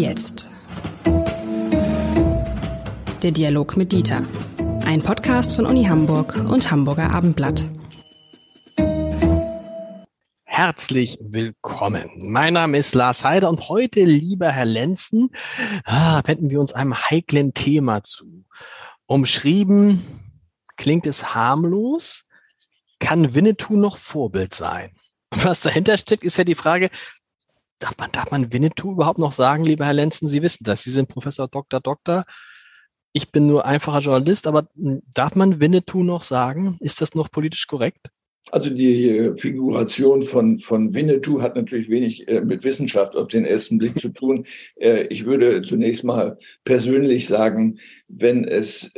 jetzt. Der Dialog mit Dieter. Ein Podcast von Uni Hamburg und Hamburger Abendblatt. Herzlich willkommen. Mein Name ist Lars Heider und heute, lieber Herr Lenzen, ah, wenden wir uns einem heiklen Thema zu. Umschrieben klingt es harmlos, kann Winnetou noch Vorbild sein? Was dahinter steckt, ist ja die Frage, darf man, darf man Winnetou überhaupt noch sagen, lieber Herr Lenzen? Sie wissen das. Sie sind Professor Dr. Doktor. Ich bin nur einfacher Journalist, aber darf man Winnetou noch sagen? Ist das noch politisch korrekt? Also die äh, Figuration von, von Winnetou hat natürlich wenig äh, mit Wissenschaft auf den ersten Blick zu tun. Äh, ich würde zunächst mal persönlich sagen, wenn es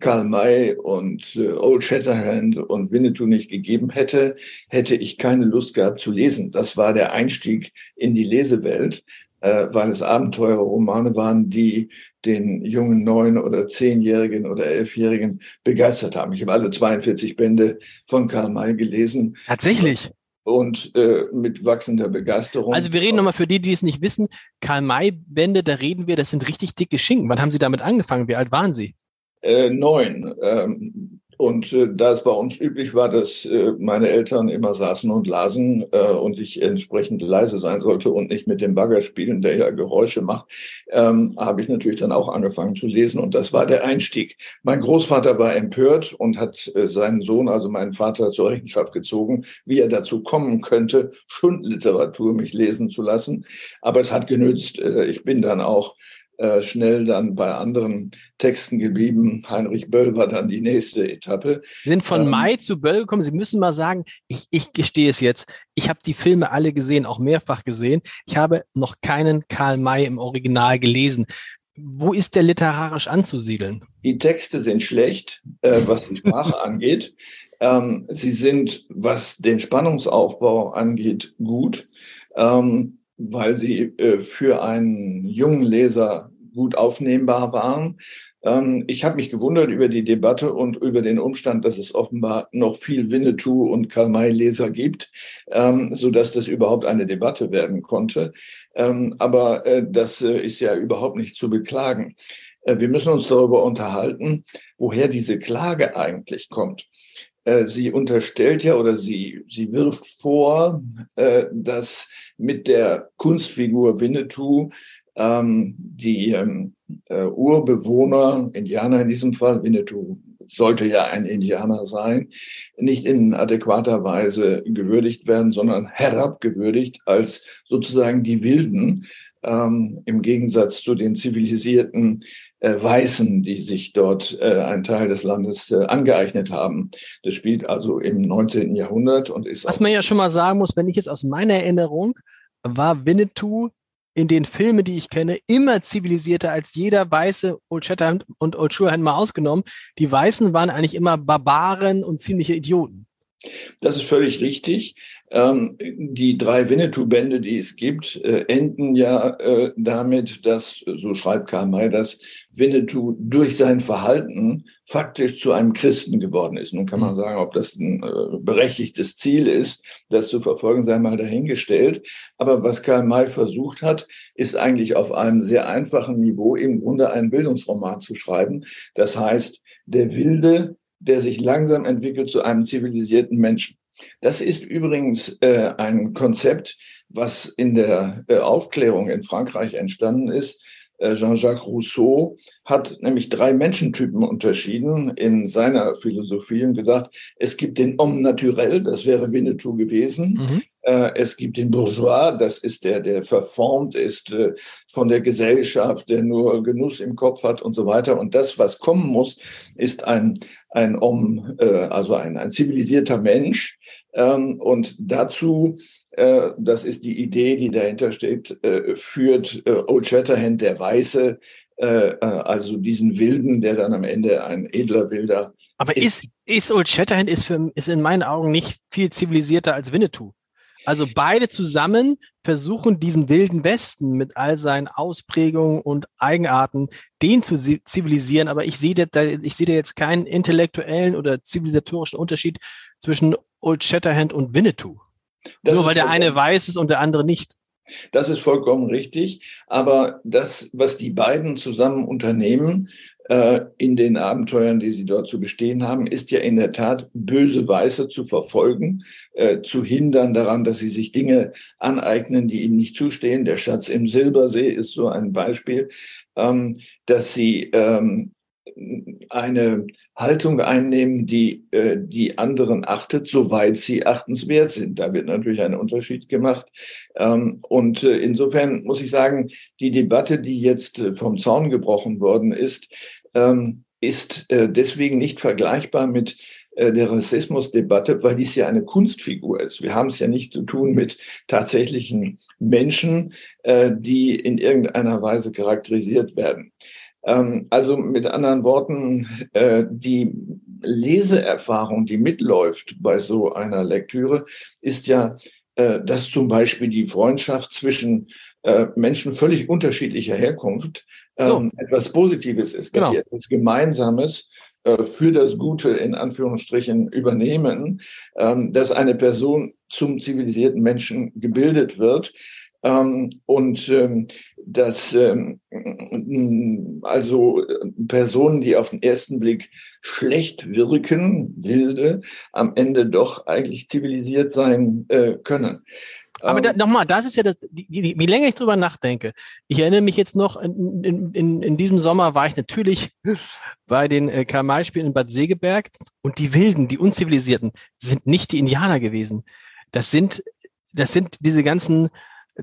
Karl May und Old Shatterhand und Winnetou nicht gegeben hätte, hätte ich keine Lust gehabt zu lesen. Das war der Einstieg in die Lesewelt weil es Abenteuerromane waren, die den jungen neun- oder zehnjährigen oder elfjährigen begeistert haben. Ich habe alle 42 Bände von Karl May gelesen. Tatsächlich. Und äh, mit wachsender Begeisterung. Also wir reden nochmal für die, die es nicht wissen, Karl May-Bände, da reden wir, das sind richtig dicke Schinken. Wann haben Sie damit angefangen? Wie alt waren Sie? Äh, neun. Ähm, und äh, da es bei uns üblich war, dass äh, meine Eltern immer saßen und lasen äh, und ich entsprechend leise sein sollte und nicht mit dem Bagger spielen, der ja Geräusche macht, ähm, habe ich natürlich dann auch angefangen zu lesen und das war der Einstieg. Mein Großvater war empört und hat äh, seinen Sohn, also meinen Vater, zur Rechenschaft gezogen, wie er dazu kommen könnte, Schundliteratur mich lesen zu lassen. Aber es hat genützt. Äh, ich bin dann auch äh, schnell dann bei anderen Texten geblieben. Heinrich Böll war dann die nächste Etappe. Sie sind von ähm, Mai zu Böll gekommen. Sie müssen mal sagen, ich, ich gestehe es jetzt, ich habe die Filme alle gesehen, auch mehrfach gesehen. Ich habe noch keinen Karl May im Original gelesen. Wo ist der literarisch anzusiedeln? Die Texte sind schlecht, äh, was die Sprache angeht. Ähm, sie sind, was den Spannungsaufbau angeht, gut. Ähm, weil sie äh, für einen jungen Leser gut aufnehmbar waren. Ähm, ich habe mich gewundert über die Debatte und über den Umstand, dass es offenbar noch viel Winnetou und Karl May Leser gibt, ähm, so dass das überhaupt eine Debatte werden konnte. Ähm, aber äh, das äh, ist ja überhaupt nicht zu beklagen. Äh, wir müssen uns darüber unterhalten, woher diese Klage eigentlich kommt. Äh, sie unterstellt ja oder sie, sie wirft vor, äh, dass mit der Kunstfigur Winnetou ähm, die ähm, äh, Urbewohner, Indianer in diesem Fall, Winnetou sollte ja ein Indianer sein, nicht in adäquater Weise gewürdigt werden, sondern herabgewürdigt als sozusagen die Wilden, ähm, im Gegensatz zu den zivilisierten äh, Weißen, die sich dort äh, einen Teil des Landes äh, angeeignet haben. Das spielt also im 19. Jahrhundert und ist. Was man ja schon mal sagen muss, wenn ich jetzt aus meiner Erinnerung war Winnetou in den Filmen, die ich kenne, immer zivilisierter als jeder weiße Old Shatterhand und Old Shatterhand mal ausgenommen. Die Weißen waren eigentlich immer Barbaren und ziemliche Idioten. Das ist völlig richtig. Ähm, die drei Winnetou-Bände, die es gibt, äh, enden ja äh, damit, dass, so schreibt Karl May, dass Winnetou durch sein Verhalten faktisch zu einem Christen geworden ist. Nun kann man mhm. sagen, ob das ein äh, berechtigtes Ziel ist, das zu verfolgen, sei mal dahingestellt. Aber was Karl May versucht hat, ist eigentlich auf einem sehr einfachen Niveau im Grunde einen Bildungsroman zu schreiben. Das heißt, der Wilde, der sich langsam entwickelt zu einem zivilisierten Menschen. Das ist übrigens äh, ein Konzept, was in der äh, Aufklärung in Frankreich entstanden ist. Äh, Jean-Jacques Rousseau hat nämlich drei Menschentypen unterschieden in seiner Philosophie und gesagt, es gibt den Homme naturel, das wäre Winnetou gewesen. Mhm. Äh, es gibt den Bourgeois, das ist der, der verformt ist äh, von der Gesellschaft, der nur Genuss im Kopf hat und so weiter. Und das, was kommen muss, ist ein, ein Homme, also ein, ein zivilisierter Mensch, und dazu, äh, das ist die Idee, die dahinter steht, äh, führt äh, Old Shatterhand, der Weiße, also diesen Wilden, der dann am Ende ein edler Wilder Aber ist, ist Old Shatterhand ist, für, ist in meinen Augen nicht viel zivilisierter als Winnetou. Also beide zusammen versuchen diesen wilden Westen mit all seinen Ausprägungen und Eigenarten, den zu zivilisieren. Aber ich sehe da, ich sehe da jetzt keinen intellektuellen oder zivilisatorischen Unterschied zwischen Old Shatterhand und Winnetou. Das Nur weil der eine weiß ist und der andere nicht. Das ist vollkommen richtig. Aber das, was die beiden zusammen unternehmen, äh, in den Abenteuern, die sie dort zu bestehen haben, ist ja in der Tat böse Weiße zu verfolgen, äh, zu hindern daran, dass sie sich Dinge aneignen, die ihnen nicht zustehen. Der Schatz im Silbersee ist so ein Beispiel, ähm, dass sie ähm, eine Haltung einnehmen, die äh, die anderen achtet, soweit sie achtenswert sind. Da wird natürlich ein Unterschied gemacht. Ähm, und äh, insofern muss ich sagen, die Debatte, die jetzt äh, vom Zaun gebrochen worden ist, ähm, ist äh, deswegen nicht vergleichbar mit äh, der Rassismusdebatte, weil dies ja eine Kunstfigur ist. Wir haben es ja nicht zu tun mit tatsächlichen Menschen, äh, die in irgendeiner Weise charakterisiert werden. Ähm, also mit anderen Worten, äh, die Leseerfahrung, die mitläuft bei so einer Lektüre, ist ja, äh, dass zum Beispiel die Freundschaft zwischen äh, Menschen völlig unterschiedlicher Herkunft so. Ähm, etwas Positives ist, dass genau. sie etwas Gemeinsames für das Gute in Anführungsstrichen übernehmen, ähm, dass eine Person zum zivilisierten Menschen gebildet wird ähm, und ähm, dass ähm, also Personen, die auf den ersten Blick schlecht wirken, wilde, am Ende doch eigentlich zivilisiert sein äh, können. Aber da, nochmal, das ist ja das, die, die, wie länger ich drüber nachdenke. Ich erinnere mich jetzt noch, in, in, in, in diesem Sommer war ich natürlich bei den äh, Karl-May-Spielen in Bad Segeberg und die Wilden, die Unzivilisierten, sind nicht die Indianer gewesen. Das sind, das sind diese ganzen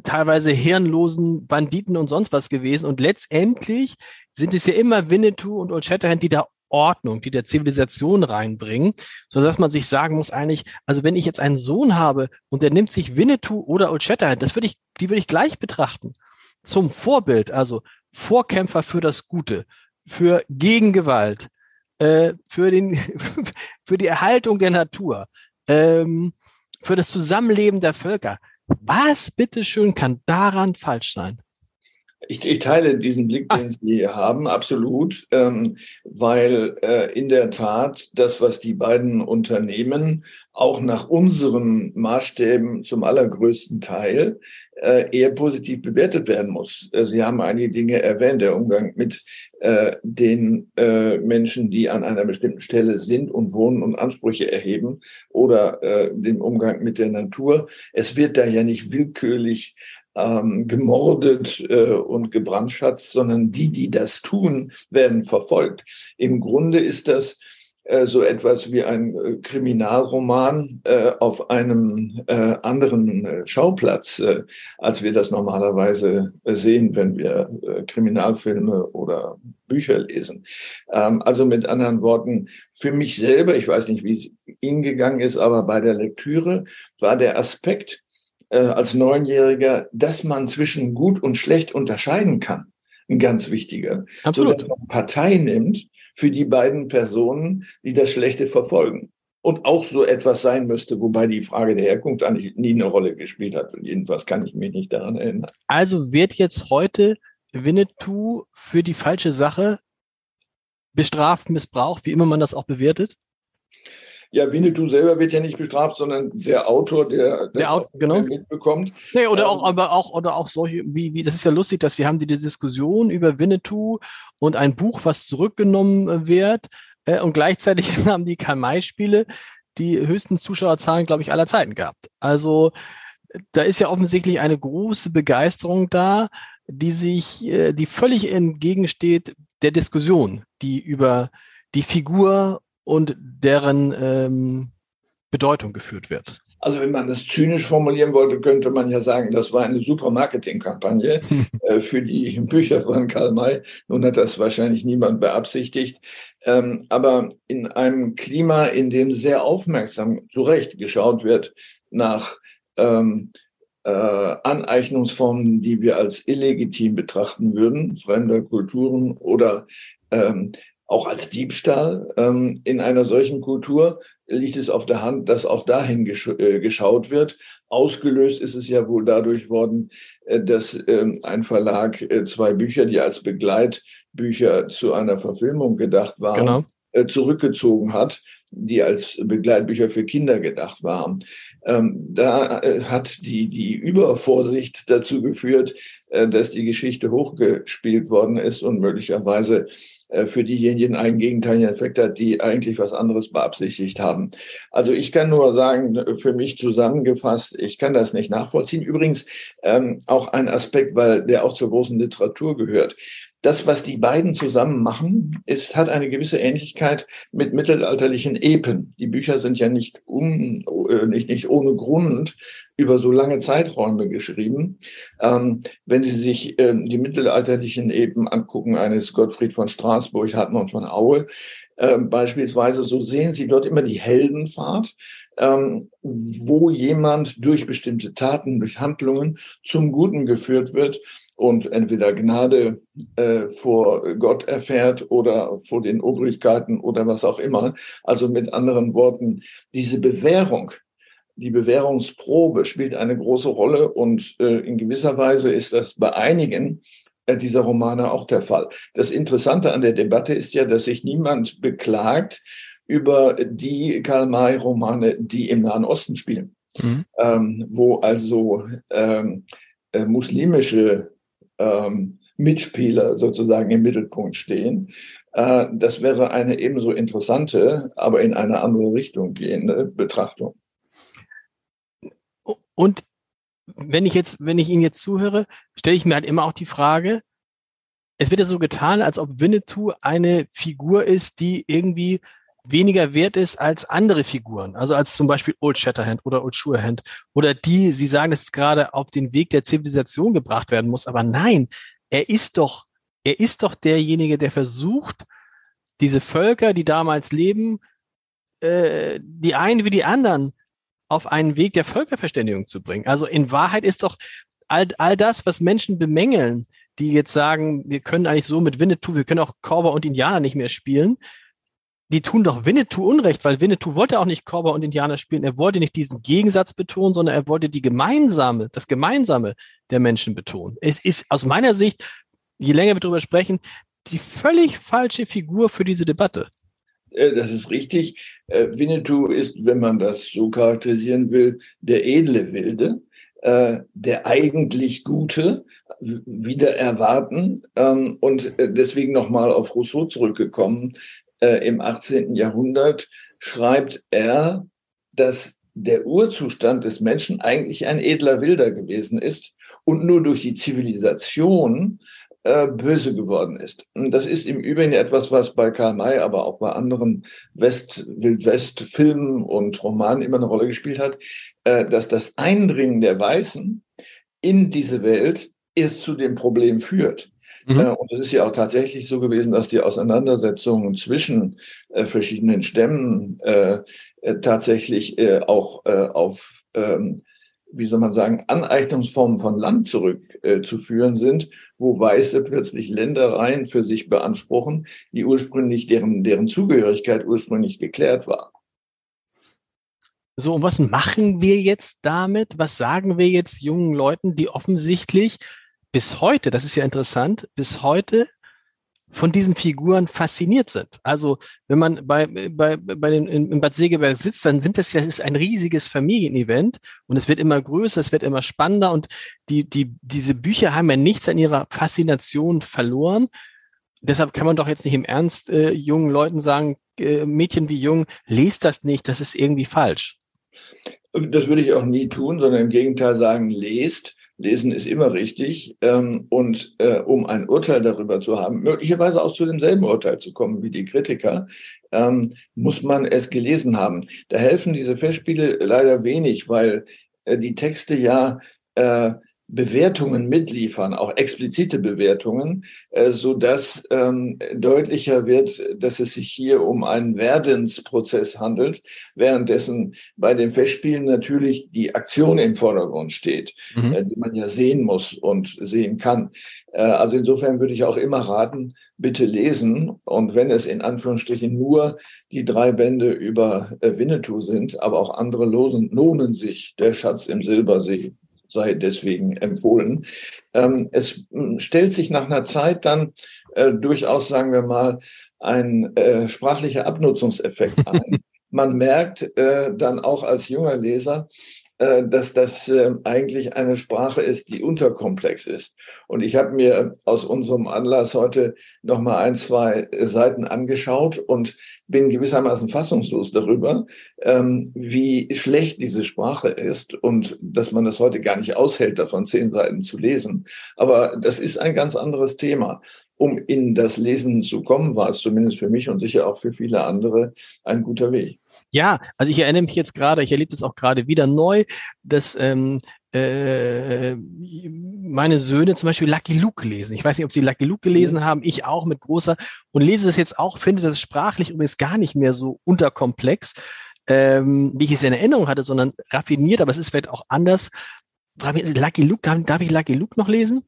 teilweise hirnlosen Banditen und sonst was gewesen. Und letztendlich sind es ja immer Winnetou und Old Shatterhand, die da Ordnung, die der Zivilisation reinbringen, so dass man sich sagen muss eigentlich, also wenn ich jetzt einen Sohn habe und der nimmt sich Winnetou oder Old Shatterhand, das würde ich, die würde ich gleich betrachten. Zum Vorbild, also Vorkämpfer für das Gute, für Gegengewalt, äh, für den, für die Erhaltung der Natur, ähm, für das Zusammenleben der Völker. Was bitteschön kann daran falsch sein? Ich, ich teile diesen Blick, den Sie haben, absolut, ähm, weil äh, in der Tat das, was die beiden Unternehmen auch nach unseren Maßstäben zum allergrößten Teil äh, eher positiv bewertet werden muss. Äh, Sie haben einige Dinge erwähnt, der Umgang mit äh, den äh, Menschen, die an einer bestimmten Stelle sind und wohnen und Ansprüche erheben oder äh, dem Umgang mit der Natur. Es wird da ja nicht willkürlich ähm, gemordet äh, und gebrandschatzt, sondern die, die das tun, werden verfolgt. Im Grunde ist das äh, so etwas wie ein äh, Kriminalroman äh, auf einem äh, anderen äh, Schauplatz, als wir das normalerweise sehen, wenn wir Kriminalfilme oder Bücher lesen. Ähm, also mit anderen Worten, für mich selber, ich weiß nicht, wie es Ihnen gegangen ist, aber bei der Lektüre war der Aspekt, äh, als Neunjähriger, dass man zwischen gut und schlecht unterscheiden kann. Ein ganz wichtiger. Absolut. So, dass man Partei nimmt für die beiden Personen, die das Schlechte verfolgen. Und auch so etwas sein müsste, wobei die Frage der Herkunft eigentlich nie eine Rolle gespielt hat. Jedenfalls kann ich mich nicht daran erinnern. Also wird jetzt heute Winnetou für die falsche Sache bestraft, missbraucht, wie immer man das auch bewertet? Ja, Winnetou selber wird ja nicht bestraft, sondern der Autor, der das der Autor, genau. mitbekommt. Nee, oder ähm, auch, aber auch, oder auch solche, wie, wie, das ist ja lustig, dass wir haben die Diskussion über Winnetou und ein Buch, was zurückgenommen äh, wird, äh, und gleichzeitig haben die Karl-May-Spiele die höchsten Zuschauerzahlen, glaube ich, aller Zeiten gehabt. Also, da ist ja offensichtlich eine große Begeisterung da, die sich, äh, die völlig entgegensteht der Diskussion, die über die Figur und deren ähm, Bedeutung geführt wird. Also wenn man das zynisch formulieren wollte, könnte man ja sagen, das war eine super Marketingkampagne äh, für die Bücher von Karl May. Nun hat das wahrscheinlich niemand beabsichtigt. Ähm, aber in einem Klima, in dem sehr aufmerksam zu Recht geschaut wird nach ähm, äh, Aneignungsformen, die wir als illegitim betrachten würden, fremder Kulturen oder ähm, auch als Diebstahl. Ähm, in einer solchen Kultur liegt es auf der Hand, dass auch dahin gesch äh, geschaut wird. Ausgelöst ist es ja wohl dadurch worden, äh, dass ähm, ein Verlag äh, zwei Bücher, die als Begleitbücher zu einer Verfilmung gedacht waren, genau. Äh, zurückgezogen hat, die als Begleitbücher für Kinder gedacht waren. Ähm, da äh, hat die, die Übervorsicht dazu geführt, äh, dass die Geschichte hochgespielt worden ist und möglicherweise äh, für diejenigen einen gegenteiligen Effekt hat, die eigentlich was anderes beabsichtigt haben. Also ich kann nur sagen, für mich zusammengefasst, ich kann das nicht nachvollziehen. Übrigens ähm, auch ein Aspekt, weil der auch zur großen Literatur gehört das, was die beiden zusammen machen, ist, hat eine gewisse Ähnlichkeit mit mittelalterlichen Epen. Die Bücher sind ja nicht, un, äh, nicht, nicht ohne Grund über so lange Zeiträume geschrieben. Ähm, wenn Sie sich äh, die mittelalterlichen Epen angucken, eines Gottfried von Straßburg, Hartmann von Aue, äh, beispielsweise, so sehen Sie dort immer die Heldenfahrt, ähm, wo jemand durch bestimmte Taten, durch Handlungen zum Guten geführt wird und entweder Gnade äh, vor Gott erfährt oder vor den Obrigkeiten oder was auch immer. Also mit anderen Worten, diese Bewährung, die Bewährungsprobe spielt eine große Rolle und äh, in gewisser Weise ist das bei einigen äh, dieser Romane auch der Fall. Das Interessante an der Debatte ist ja, dass sich niemand beklagt über die Karl-May-Romane, die im Nahen Osten spielen, mhm. ähm, wo also ähm, äh, muslimische ähm, Mitspieler sozusagen im Mittelpunkt stehen. Äh, das wäre eine ebenso interessante, aber in eine andere Richtung gehende Betrachtung. Und wenn ich jetzt, wenn ich Ihnen jetzt zuhöre, stelle ich mir halt immer auch die Frage, es wird ja so getan, als ob Winnetou eine Figur ist, die irgendwie weniger wert ist als andere Figuren, also als zum Beispiel Old Shatterhand oder Old Surehand oder die, Sie sagen, dass es gerade auf den Weg der Zivilisation gebracht werden muss, aber nein, er ist doch, er ist doch derjenige, der versucht, diese Völker, die damals leben, äh, die einen wie die anderen auf einen Weg der Völkerverständigung zu bringen. Also in Wahrheit ist doch all, all das, was Menschen bemängeln, die jetzt sagen, wir können eigentlich so mit Winnetou, wir können auch Cowboy und Indianer nicht mehr spielen, die tun doch Winnetou Unrecht, weil Winnetou wollte auch nicht Cowboy und Indianer spielen. Er wollte nicht diesen Gegensatz betonen, sondern er wollte die gemeinsame, das Gemeinsame der Menschen betonen. Es ist aus meiner Sicht, je länger wir darüber sprechen, die völlig falsche Figur für diese Debatte. Äh, das ist richtig. Äh, Winnetou ist, wenn man das so charakterisieren will, der edle Wilde, äh, der eigentlich Gute, wieder erwarten. Ähm, und deswegen nochmal auf Rousseau zurückgekommen äh, im 18. Jahrhundert schreibt er, dass der Urzustand des Menschen eigentlich ein edler Wilder gewesen ist und nur durch die Zivilisation äh, böse geworden ist. Und das ist im Übrigen etwas, was bei Karl May, aber auch bei anderen West, Wildwest-Filmen und Romanen immer eine Rolle gespielt hat, äh, dass das Eindringen der Weißen in diese Welt erst zu dem Problem führt. Mhm. Äh, und es ist ja auch tatsächlich so gewesen, dass die Auseinandersetzungen zwischen äh, verschiedenen Stämmen äh, äh tatsächlich äh, auch äh, auf, ähm, wie soll man sagen, Aneignungsformen von Land zurückzuführen sind, wo Weiße plötzlich Ländereien für sich beanspruchen, die ursprünglich, deren, deren Zugehörigkeit ursprünglich geklärt war. So, und was machen wir jetzt damit? Was sagen wir jetzt jungen Leuten, die offensichtlich bis heute, das ist ja interessant, bis heute von diesen Figuren fasziniert sind. Also wenn man bei, bei, bei den, in, Bad Segeberg sitzt, dann sind das ja ist ein riesiges Familienevent und es wird immer größer, es wird immer spannender und die, die, diese Bücher haben ja nichts an ihrer Faszination verloren. Deshalb kann man doch jetzt nicht im Ernst äh, jungen Leuten sagen, äh, Mädchen wie jung, lest das nicht, das ist irgendwie falsch. Das würde ich auch nie tun, sondern im Gegenteil sagen, lest Lesen ist immer richtig. Ähm, und äh, um ein Urteil darüber zu haben, möglicherweise auch zu demselben Urteil zu kommen wie die Kritiker, ähm, muss man es gelesen haben. Da helfen diese Festspiele leider wenig, weil äh, die Texte ja äh, Bewertungen mitliefern, auch explizite Bewertungen, äh, so dass ähm, deutlicher wird, dass es sich hier um einen Werdensprozess handelt, währenddessen bei den Festspielen natürlich die Aktion im Vordergrund steht, mhm. äh, die man ja sehen muss und sehen kann. Äh, also insofern würde ich auch immer raten, bitte lesen und wenn es in Anführungsstrichen nur die drei Bände über äh, Winnetou sind, aber auch andere lohnen, lohnen sich, der Schatz im Silbersee sei deswegen empfohlen. Ähm, es hm, stellt sich nach einer Zeit dann äh, durchaus, sagen wir mal, ein äh, sprachlicher Abnutzungseffekt ein. man merkt äh, dann auch als junger Leser, dass das äh, eigentlich eine Sprache ist, die unterkomplex ist. Und ich habe mir aus unserem Anlass heute noch mal ein, zwei Seiten angeschaut und bin gewissermaßen fassungslos darüber, ähm, wie schlecht diese Sprache ist und dass man das heute gar nicht aushält, davon zehn Seiten zu lesen. Aber das ist ein ganz anderes Thema um in das Lesen zu kommen, war es zumindest für mich und sicher auch für viele andere ein guter Weg. Ja, also ich erinnere mich jetzt gerade, ich erlebe das auch gerade wieder neu, dass ähm, äh, meine Söhne zum Beispiel Lucky Luke lesen. Ich weiß nicht, ob sie Lucky Luke gelesen haben, ich auch mit großer und lese das jetzt auch, finde das sprachlich übrigens gar nicht mehr so unterkomplex, ähm, wie ich es in Erinnerung hatte, sondern raffiniert, aber es ist vielleicht auch anders. Lucky Luke, darf ich Lucky Luke noch lesen?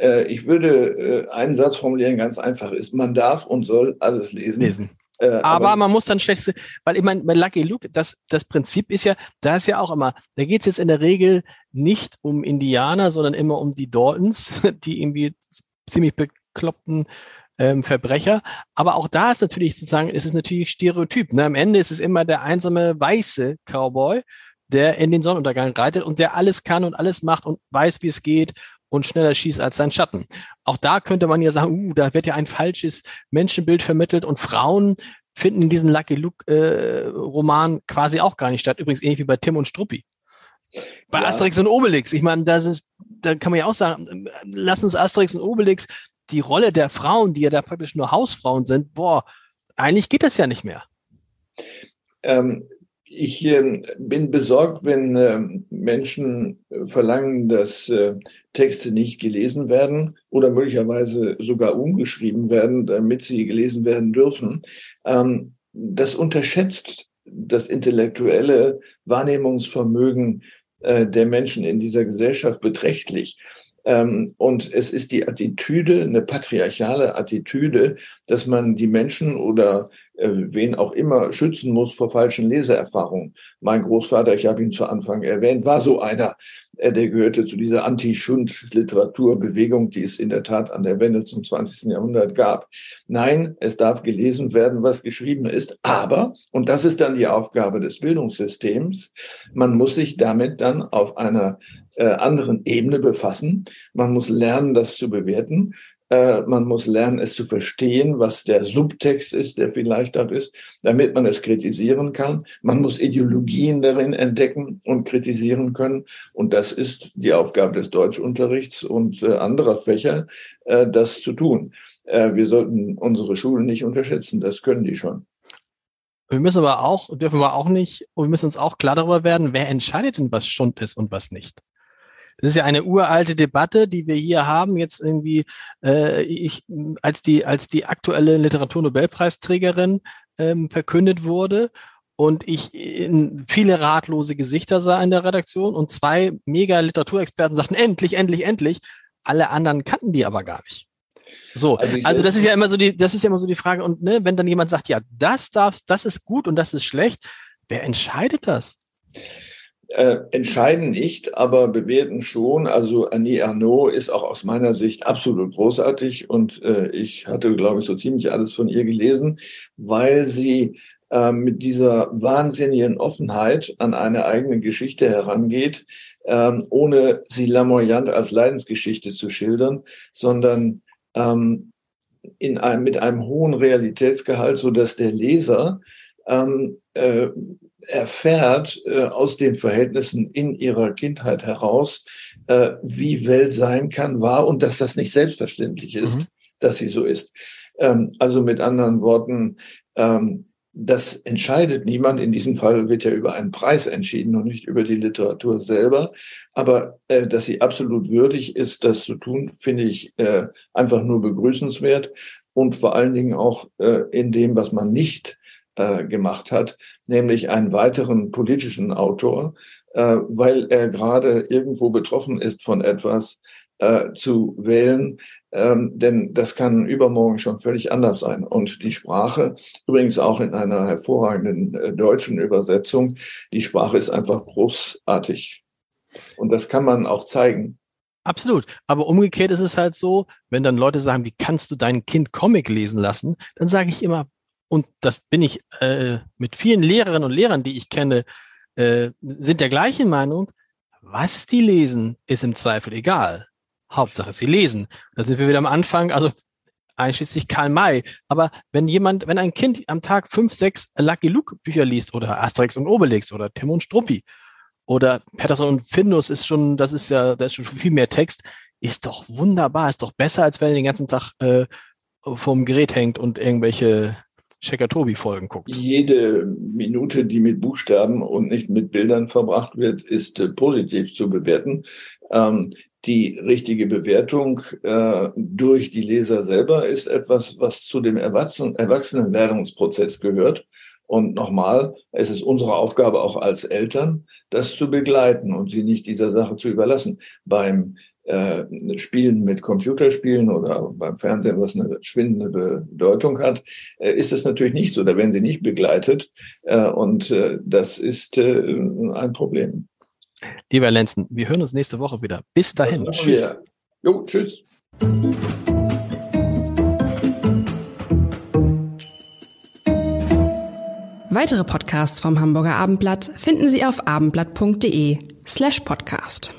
Äh, ich würde äh, einen Satz formulieren, ganz einfach ist, man darf und soll alles lesen. Lesen. Äh, aber, aber, man muss dann schlecht, weil ich meine, bei Lucky Luke, das, das Prinzip ist ja, da ist ja auch immer, da geht es jetzt in der Regel nicht um Indianer, sondern immer um die Daltons, die irgendwie ziemlich bekloppten ähm, Verbrecher. Aber auch da ist natürlich sozusagen, ist es natürlich Stereotyp. Ne? Am Ende ist es immer der einsame weiße Cowboy, der in den Sonnenuntergang reitet und der alles kann und alles macht und weiß, wie es geht und schneller schießt als sein Schatten. Auch da könnte man ja sagen, uh, da wird ja ein falsches Menschenbild vermittelt und Frauen finden in diesem Lucky Luke äh, quasi auch gar nicht statt. Übrigens ähnlich wie bei Tim und Struppi. Bei ja. Asterix und Obelix, ich meine, das ist, da kann man ja auch sagen, lass uns Asterix und Obelix die Rolle der Frauen, die ja da praktisch nur Hausfrauen sind, boah, eigentlich geht das ja nicht mehr. Ähm, ich äh, bin besorgt, wenn äh, Menschen verlangen, dass äh, Texte nicht gelesen werden oder möglicherweise sogar umgeschrieben werden, damit sie gelesen werden dürfen. Ähm, das unterschätzt das intellektuelle Wahrnehmungsvermögen äh, der Menschen in dieser Gesellschaft beträchtlich. Ähm, und es ist die Attitüde, eine patriarchale Attitüde, dass man die Menschen oder äh, wen auch immer schützen muss vor falschen Leseerfahrungen. Mein Großvater, ich habe ihn zu Anfang erwähnt, war so einer, der gehörte zu dieser Anti-Schund-Literaturbewegung, die es in der Tat an der Wende zum 20. Jahrhundert gab. Nein, es darf gelesen werden, was geschrieben ist, aber, und das ist dann die Aufgabe des Bildungssystems, man muss sich damit dann auf einer äh, anderen Ebene befassen. Man muss lernen, das zu bewerten. Äh, man muss lernen, es zu verstehen, was der Subtext ist, der vielleicht dort ist, damit man es kritisieren kann. Man muss Ideologien darin entdecken und kritisieren können. Und das ist die Aufgabe des Deutschunterrichts und äh, anderer Fächer, äh, das zu tun. Wir sollten unsere Schulen nicht unterschätzen. Das können die schon. Wir müssen aber auch, dürfen wir auch nicht, und wir müssen uns auch klar darüber werden, wer entscheidet denn, was Schund ist und was nicht. Das ist ja eine uralte Debatte, die wir hier haben. Jetzt irgendwie, äh, ich, als die, als die aktuelle Literaturnobelpreisträgerin ähm, verkündet wurde und ich in viele ratlose Gesichter sah in der Redaktion und zwei mega Literaturexperten sagten, endlich, endlich, endlich. Alle anderen kannten die aber gar nicht. So, also, also das ist ja immer so die, das ist ja immer so die Frage. Und ne, wenn dann jemand sagt, ja, das darf, das ist gut und das ist schlecht, wer entscheidet das? Äh, entscheiden nicht, aber bewerten schon. Also Annie Arnaud ist auch aus meiner Sicht absolut großartig und äh, ich hatte, glaube ich, so ziemlich alles von ihr gelesen, weil sie äh, mit dieser wahnsinnigen Offenheit an eine eigene Geschichte herangeht, ähm, ohne sie lamoyant als Leidensgeschichte zu schildern, sondern ähm, in einem, mit einem hohen Realitätsgehalt, so dass der Leser ähm, äh, erfährt äh, aus den Verhältnissen in ihrer Kindheit heraus, äh, wie Welt sein kann, war und dass das nicht selbstverständlich ist, mhm. dass sie so ist. Ähm, also mit anderen Worten, ähm, das entscheidet niemand. In diesem Fall wird ja über einen Preis entschieden und nicht über die Literatur selber. Aber äh, dass sie absolut würdig ist, das zu tun, finde ich äh, einfach nur begrüßenswert und vor allen Dingen auch äh, in dem, was man nicht äh, gemacht hat, nämlich einen weiteren politischen Autor, äh, weil er gerade irgendwo betroffen ist von etwas äh, zu wählen, ähm, denn das kann übermorgen schon völlig anders sein. Und die Sprache, übrigens auch in einer hervorragenden äh, deutschen Übersetzung, die Sprache ist einfach großartig. Und das kann man auch zeigen. Absolut. Aber umgekehrt ist es halt so, wenn dann Leute sagen, wie kannst du dein Kind Comic lesen lassen, dann sage ich immer, und das bin ich äh, mit vielen Lehrerinnen und Lehrern, die ich kenne, äh, sind der gleichen Meinung, was die lesen, ist im Zweifel egal. Hauptsache, sie lesen. Da sind wir wieder am Anfang, also einschließlich Karl May. Aber wenn jemand, wenn ein Kind am Tag fünf, sechs Lucky Luke Bücher liest oder Asterix und Obelix oder Tim und Struppi oder Patterson und Findus ist schon, das ist ja, da ist schon viel mehr Text, ist doch wunderbar, ist doch besser, als wenn er den ganzen Tag äh, vom Gerät hängt und irgendwelche Checker-Tobi-Folgen guckt. Jede Minute, die mit Buchstaben und nicht mit Bildern verbracht wird, ist äh, positiv zu bewerten. Ähm, die richtige Bewertung äh, durch die Leser selber ist etwas, was zu dem Erwachsenen Erwachsenenwerdungsprozess gehört. Und nochmal, es ist unsere Aufgabe auch als Eltern, das zu begleiten und sie nicht dieser Sache zu überlassen. Beim äh, Spielen mit Computerspielen oder beim Fernsehen, was eine schwindende Bedeutung hat, äh, ist es natürlich nicht so. Da werden sie nicht begleitet äh, und äh, das ist äh, ein Problem. Lieber Lenzen, wir hören uns nächste Woche wieder. Bis dahin. Tschüss. Jo, tschüss. Weitere Podcasts vom Hamburger Abendblatt finden Sie auf abendblatt.de slash podcast.